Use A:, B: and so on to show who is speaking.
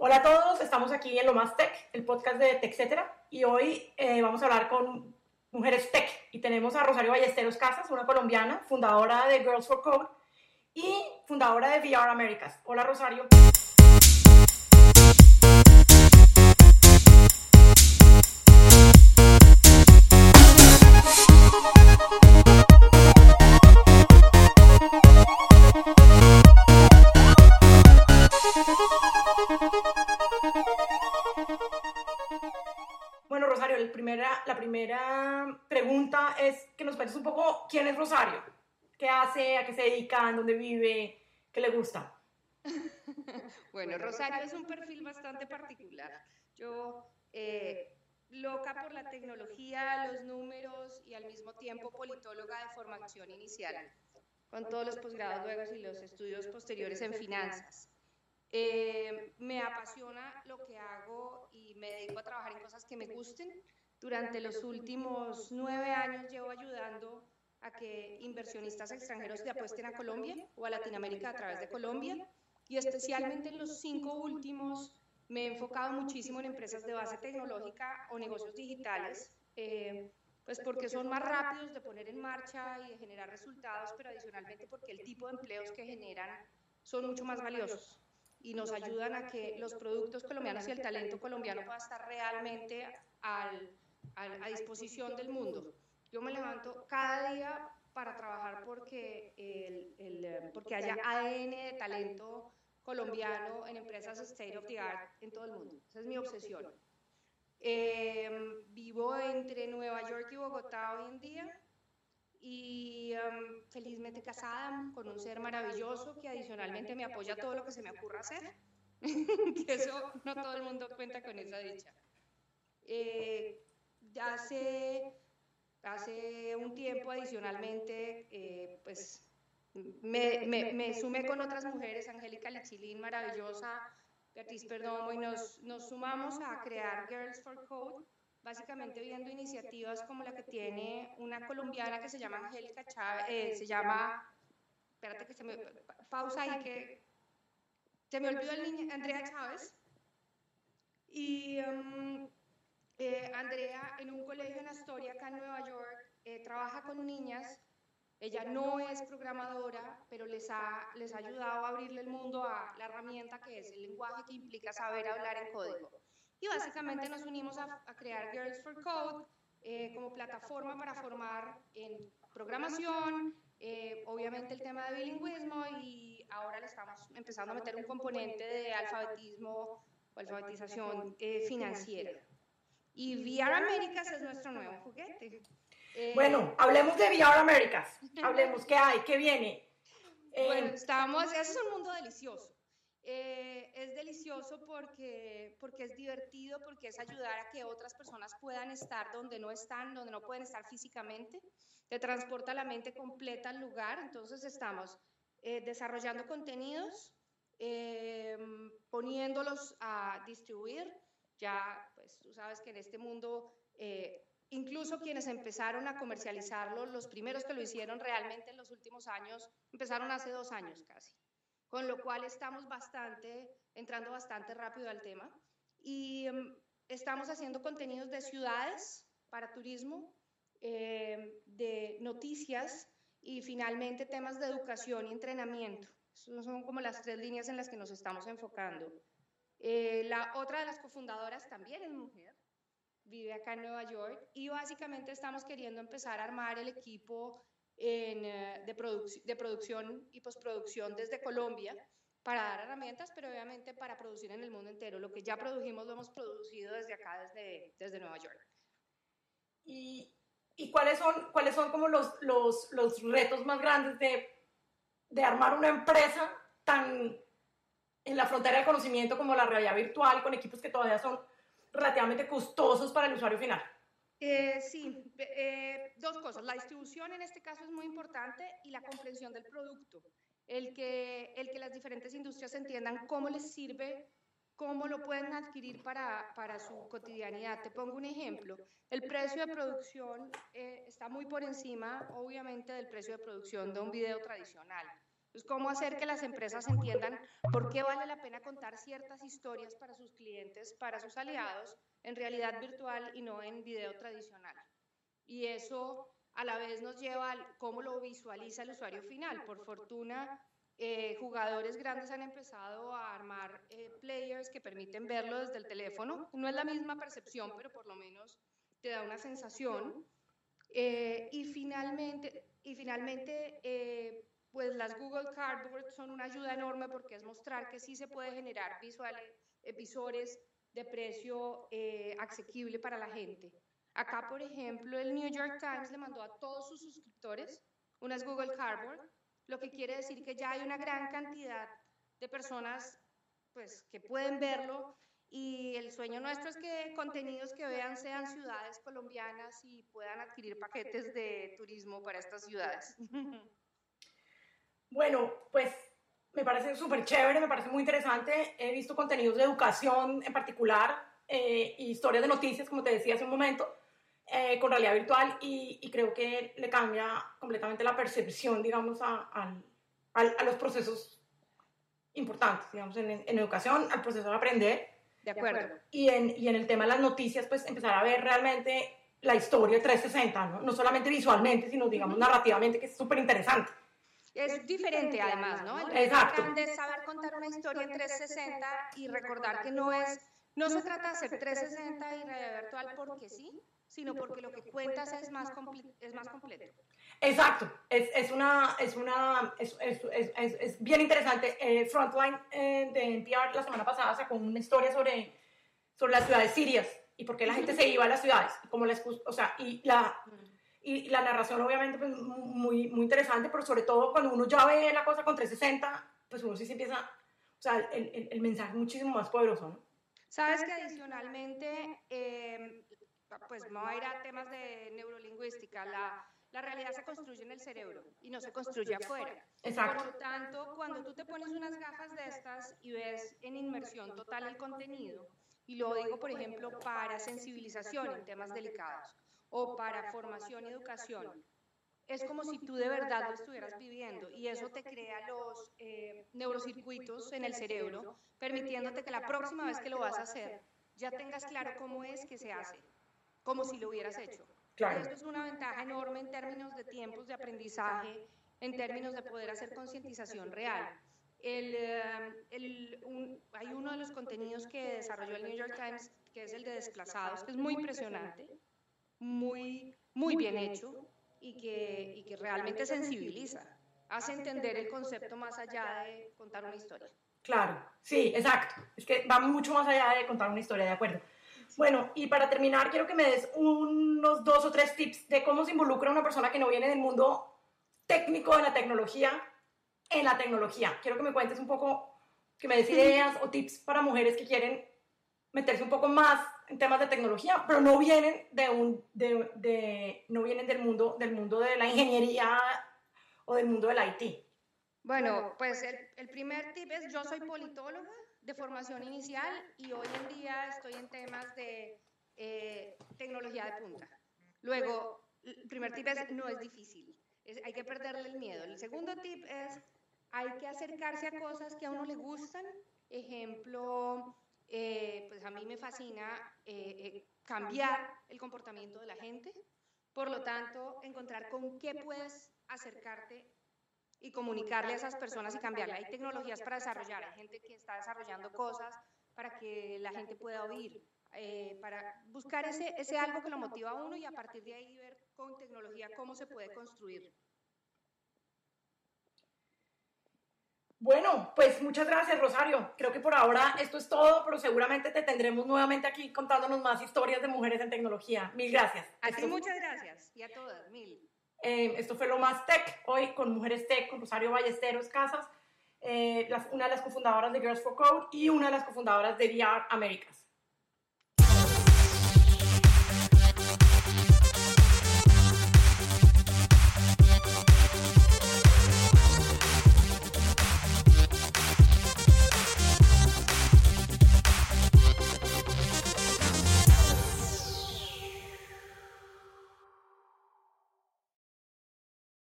A: Hola a todos, estamos aquí en Lo Más Tech, el podcast de TechCetera, y hoy eh, vamos a hablar con mujeres tech. Y tenemos a Rosario Ballesteros Casas, una colombiana, fundadora de Girls for Code y fundadora de VR Americas. Hola Rosario. Primera, la primera pregunta es que nos cuentes un poco quién es Rosario, qué hace, a qué se dedica, en dónde vive, qué le gusta.
B: bueno, Rosario es un perfil bastante particular. Yo, eh, loca por la tecnología, los números y al mismo tiempo politóloga de formación inicial, con todos los posgrados luego y los estudios posteriores en finanzas. Eh, me apasiona lo que hago y me dedico a trabajar en cosas que me gusten. Durante los últimos nueve años llevo ayudando a que inversionistas extranjeros se apuesten a Colombia o a Latinoamérica a través de Colombia. Y especialmente en los cinco últimos me he enfocado muchísimo en empresas de base tecnológica o negocios digitales, eh, pues porque son más rápidos de poner en marcha y de generar resultados, pero adicionalmente porque el tipo de empleos que generan son mucho más valiosos y nos ayudan a que los productos colombianos y el talento colombiano pueda estar realmente al, a disposición del mundo. Yo me levanto cada día para trabajar porque, el, el, porque haya ADN de talento colombiano en empresas state of the art en todo el mundo. Esa es mi obsesión. Eh, vivo entre Nueva York y Bogotá hoy en día y um, felizmente casada con un ser maravilloso que adicionalmente me apoya todo lo que se me ocurra hacer. que eso no todo el mundo cuenta con esa dicha. Eh, hace, hace un tiempo adicionalmente, eh, pues me, me, me, sumé con otras mujeres, Angélica Lichilín, maravillosa, Beatriz Perdomo, y nos, nos sumamos a crear Girls for Code, básicamente viendo iniciativas como la que tiene una colombiana que se llama Angélica Chávez, eh, se llama, espérate que se me, pausa ahí que se me olvidó el niño, Andrea Chávez, y um, eh, Andrea en un colegio en Astoria, acá en Nueva York, eh, trabaja con niñas, ella no es programadora, pero les ha, les ha ayudado a abrirle el mundo a la herramienta que es el lenguaje que implica saber hablar en código. Y básicamente nos unimos a, crear Girls for Code eh, como plataforma para formar en programación, eh, obviamente el tema de bilingüismo y ahora le estamos empezando a meter un componente de alfabetismo o alfabetización eh, financiera. Y VR Américas es nuestro nuevo juguete.
A: bueno, hablemos de VR Américas. Hablemos qué hay, qué viene.
B: bueno, estamos, es un mundo delicioso. Eh, es delicioso porque, porque es divertido, porque es ayudar a que otras personas puedan estar donde no están, donde no pueden estar físicamente. Te transporta la mente completa al lugar. Entonces estamos eh, desarrollando contenidos, eh, poniéndolos a distribuir. Ya, pues tú sabes que en este mundo, incluso quienes empezaron a comercializarlo, los primeros que lo hicieron realmente en los últimos años, empezaron hace dos años casi con lo cual estamos bastante, entrando bastante rápido al tema. Y em, estamos haciendo contenidos de ciudades para turismo, em, de noticias y finalmente temas de educación y entrenamiento. son como las tres líneas en las que nos estamos enfocando. Eh, la otra de las cofundadoras también es mujer, vive acá en Nueva York y básicamente estamos queriendo empezar a armar el equipo eh, de, producción y postproducción desde Colombia para dar herramientas, pero obviamente para producir en el mundo entero. Lo que ya produjimos lo hemos producido desde acá, desde, desde Nueva York.
A: ¿Y, y cuáles, son, cuáles son como los, los, los retos más grandes de, de armar una empresa tan en la frontera del conocimiento como la realidad virtual, con equipos que todavía son relativamente costosos para el usuario final?
B: Eh, sí, eh, dos cosas. La distribución en este caso es muy importante y la comprensión del producto. El que, el que las diferentes industrias entiendan cómo les sirve, cómo lo pueden adquirir para, para su cotidianidad. Te pongo un ejemplo. El precio de producción eh, está muy por encima, obviamente, del precio de producción de un video tradicional. Es cómo hacer que las empresas entiendan por qué vale la pena contar ciertas historias para sus clientes, para sus aliados, en realidad virtual y no en video tradicional. Y eso a la vez nos lleva a cómo lo visualiza el usuario final. Por fortuna, eh, jugadores grandes han empezado a armar eh, players que permiten verlo desde el teléfono. No es la misma percepción, pero por lo menos te da una sensación. Eh, y finalmente, y finalmente pues las Google Cardboard son una ayuda enorme porque es mostrar que sí se puede generar visuales, visores de precio asequible para la gente. Acá, por ejemplo, el New York Times le mandó a todos sus suscriptores unas Google Cardboard lo que quiere decir que ya hay una gran cantidad de personas pues, que pueden verlo y el sueño nuestro es que contenidos que vean sean ciudades colombianas y puedan adquirir paquetes de turismo para estas ciudades.
A: Bueno, pues me parece súper chévere, me parece muy interesante. He visto contenidos de educación en particular, eh, historias de noticias, como te decía hace un momento, eh, con realidad virtual y, creo que le cambia completamente la percepción, digamos, a, a, los procesos importantes, digamos, en, en, educación, al proceso de aprender.
B: De acuerdo.
A: Y en, y en el tema de las noticias, pues empezar a ver realmente la historia 360, ¿no? No solamente visualmente, sino, digamos, narrativamente, que es súper interesante.
B: Es diferente además, ¿no?
A: Exacto.
B: De saber contar una historia en 360 y recordar que no es, no se trata de hacer 360 y realidad virtual porque sí, sino porque lo que cuentas es más, es más completo.
A: Exacto, es, es una, es, una es, es, es bien interesante. Eh, Frontline eh, de NPR la semana pasada sacó una historia sobre, sobre las ciudades sirias y por qué la gente se iba a las ciudades. Y como la, o sea, y la, y la narración obviamente pues, muy, muy interesante, pero sobre todo cuando uno ya ve la cosa con 360, pues uno sí se empieza, o sea, el, el, el mensaje es muchísimo más poderoso, ¿no?
B: Sabes que adicionalmente eh, pues no ir a temas de neurolingüística, la, la realidad se construye en el cerebro y no se construye afuera.
A: Exacto.
B: Por lo tanto, cuando tú te pones unas gafas de estas y ves en inmersión total el contenido, y lo digo, por ejemplo, para sensibilización en temas delicados o para formación y educación, es como si tú de verdad lo estuvieras viviendo y eso te crea los eh, neurocircuitos en el cerebro, permitiéndote que la próxima vez que lo vas a hacer ya tengas claro cómo es que se hace como si lo hubieras hecho.
A: Claro.
B: Esto es una ventaja enorme en términos de tiempos de aprendizaje, en términos de poder hacer concientización real. El, eh, el, hay uno de los contenidos que desarrolló el New York Times, que es el de desplazados, que es muy impresionante, muy, muy bien hecho y que, y que realmente sensibiliza, hace entender el concepto más allá de contar una historia.
A: Claro, sí, exacto. Es que va mucho más allá de contar una historia, de acuerdo. Bueno, y para terminar, quiero que me des unos dos o tres tips de cómo se involucra una persona que no viene del mundo técnico de la tecnología en la tecnología. Quiero que me cuentes un poco, que me des ideas o tips para mujeres que quieren meterse un poco más en temas de tecnología, pero no vienen de un, de, de, no vienen del mundo, del mundo de la ingeniería o del mundo del IT.
B: Bueno, pues el, el primer tip es yo soy politóloga de formación inicial y hoy en día estoy en temas de eh, tecnología de punta. Luego, el primer tip es no es difícil, hay que perderle el miedo. El segundo tip es hay que acercarse a cosas que a uno le gustan. Ejemplo, eh, pues a mí me fascina eh, cambiar el comportamiento de la gente. Por lo tanto, encontrar con qué puedes acercarte y comunicarle a esas personas y cambiarle. Hay tecnologías para desarrollar, hay gente que está desarrollando cosas para que la gente pueda oír, eh, para buscar ese, ese algo que lo motiva a uno y a partir de ahí ver con tecnología cómo se puede construir.
A: Bueno, pues muchas gracias Rosario. Creo que por ahora esto es todo, pero seguramente te tendremos nuevamente aquí contándonos más historias de mujeres en tecnología. Mil gracias.
B: A ti muchas gracias y a todas, mil.
A: Eh, esto fue lo más tech, hoy con Mujeres Tech, con Rosario Ballesteros Casas, eh, una de las cofundadoras de Girls for Code y una de las cofundadoras de VR Américas.